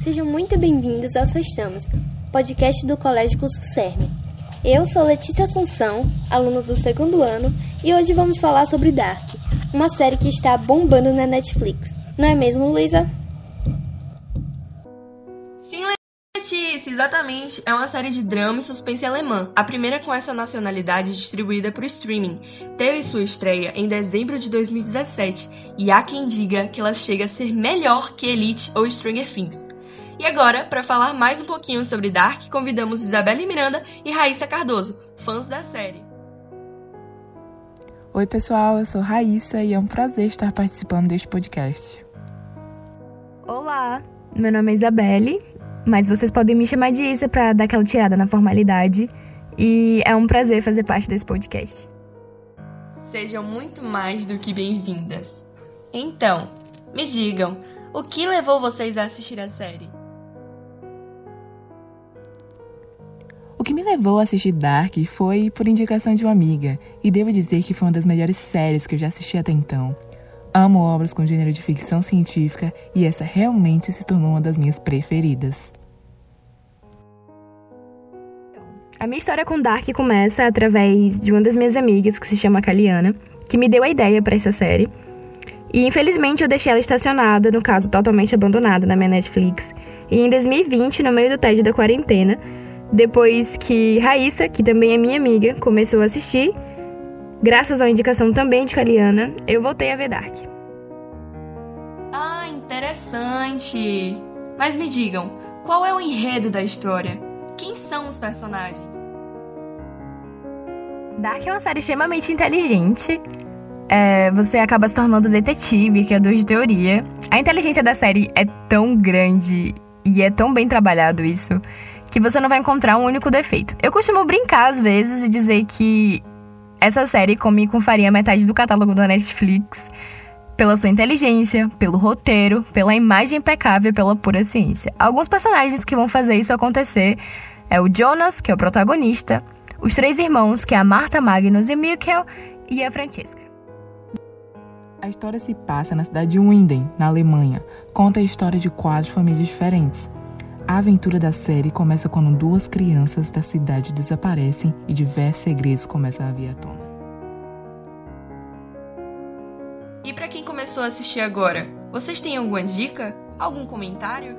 Sejam muito bem-vindos ao Sextamos, podcast do Colégio Curso CERM. Eu sou Letícia Assunção, aluna do segundo ano, e hoje vamos falar sobre Dark, uma série que está bombando na Netflix. Não é mesmo, Luísa? Exatamente. É uma série de drama e suspense alemã, a primeira com essa nacionalidade distribuída para o streaming. Teve sua estreia em dezembro de 2017 e há quem diga que ela chega a ser melhor que Elite ou Stranger Things. E agora, para falar mais um pouquinho sobre Dark, convidamos Isabelle Miranda e Raíssa Cardoso, fãs da série. Oi, pessoal, eu sou Raíssa e é um prazer estar participando deste podcast. Olá, meu nome é Isabelle mas vocês podem me chamar de Isa para dar aquela tirada na formalidade. E é um prazer fazer parte desse podcast. Sejam muito mais do que bem-vindas. Então, me digam, o que levou vocês a assistir a série? O que me levou a assistir Dark foi por indicação de uma amiga, e devo dizer que foi uma das melhores séries que eu já assisti até então. Amo obras com gênero de ficção científica e essa realmente se tornou uma das minhas preferidas. A minha história com Dark começa através de uma das minhas amigas, que se chama Kaliana, que me deu a ideia para essa série. E infelizmente eu deixei ela estacionada, no caso totalmente abandonada na minha Netflix. E em 2020, no meio do tédio da quarentena, depois que Raíssa, que também é minha amiga, começou a assistir, Graças à indicação também de Kaliana, eu voltei a ver Dark. Ah, interessante! Mas me digam, qual é o enredo da história? Quem são os personagens? Dark é uma série extremamente inteligente. É, você acaba se tornando detetive, criador de teoria. A inteligência da série é tão grande e é tão bem trabalhado isso que você não vai encontrar um único defeito. Eu costumo brincar às vezes e dizer que essa série come com farinha metade do catálogo da Netflix pela sua inteligência, pelo roteiro, pela imagem impecável e pela pura ciência. Alguns personagens que vão fazer isso acontecer é o Jonas, que é o protagonista, os três irmãos, que é a Marta, Magnus e Mikkel, e a Francesca. A história se passa na cidade de Winden, na Alemanha. Conta a história de quatro famílias diferentes. A aventura da série começa quando duas crianças da cidade desaparecem e diversos segredos começam a vir à tona. E para quem começou a assistir agora, vocês têm alguma dica? Algum comentário?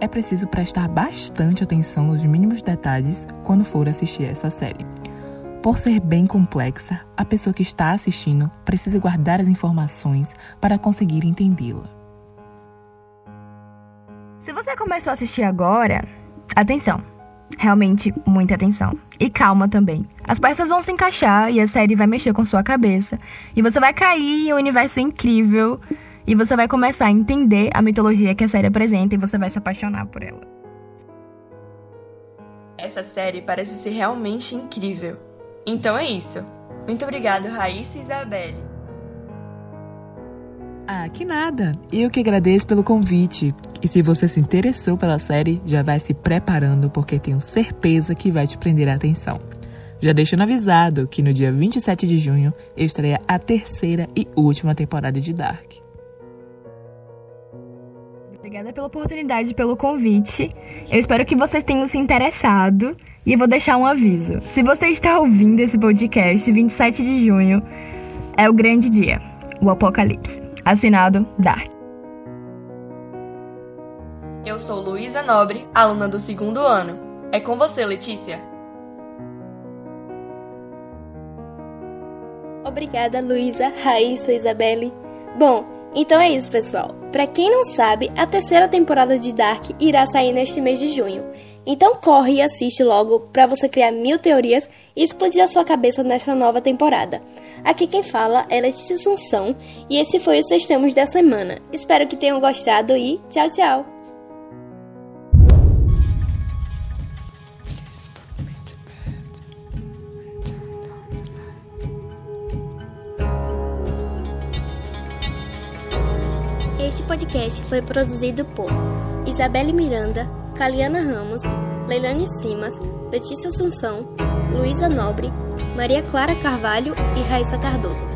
É preciso prestar bastante atenção nos mínimos detalhes quando for assistir essa série. Por ser bem complexa, a pessoa que está assistindo precisa guardar as informações para conseguir entendê-la. Se você começou a assistir agora, atenção. Realmente, muita atenção. E calma também. As peças vão se encaixar e a série vai mexer com sua cabeça. E você vai cair em um universo incrível. E você vai começar a entender a mitologia que a série apresenta e você vai se apaixonar por ela. Essa série parece ser realmente incrível. Então é isso. Muito obrigado, Raíssa e Isabelle. Ah, que nada. Eu que agradeço pelo convite. E se você se interessou pela série, já vai se preparando porque tenho certeza que vai te prender a atenção. Já deixando avisado que no dia 27 de junho estreia a terceira e última temporada de Dark. Obrigada pela oportunidade, pelo convite. Eu espero que vocês tenham se interessado. E eu vou deixar um aviso. Se você está ouvindo esse podcast, 27 de junho é o grande dia, o apocalipse. Assinado Dark. Eu sou Luísa Nobre, aluna do segundo ano. É com você, Letícia. Obrigada, Luísa, Raíssa, Isabelle. Bom, então é isso, pessoal. Para quem não sabe, a terceira temporada de Dark irá sair neste mês de junho. Então corre e assiste logo para você criar mil teorias e explodir a sua cabeça nessa nova temporada. Aqui quem fala é Letícia Assunção e esse foi o Sextamos da semana. Espero que tenham gostado e tchau, tchau! Este podcast foi produzido por Isabelle Miranda, Caliana Ramos, Leilane Simas, Letícia Assunção, Luísa Nobre, Maria Clara Carvalho e Raíssa Cardoso.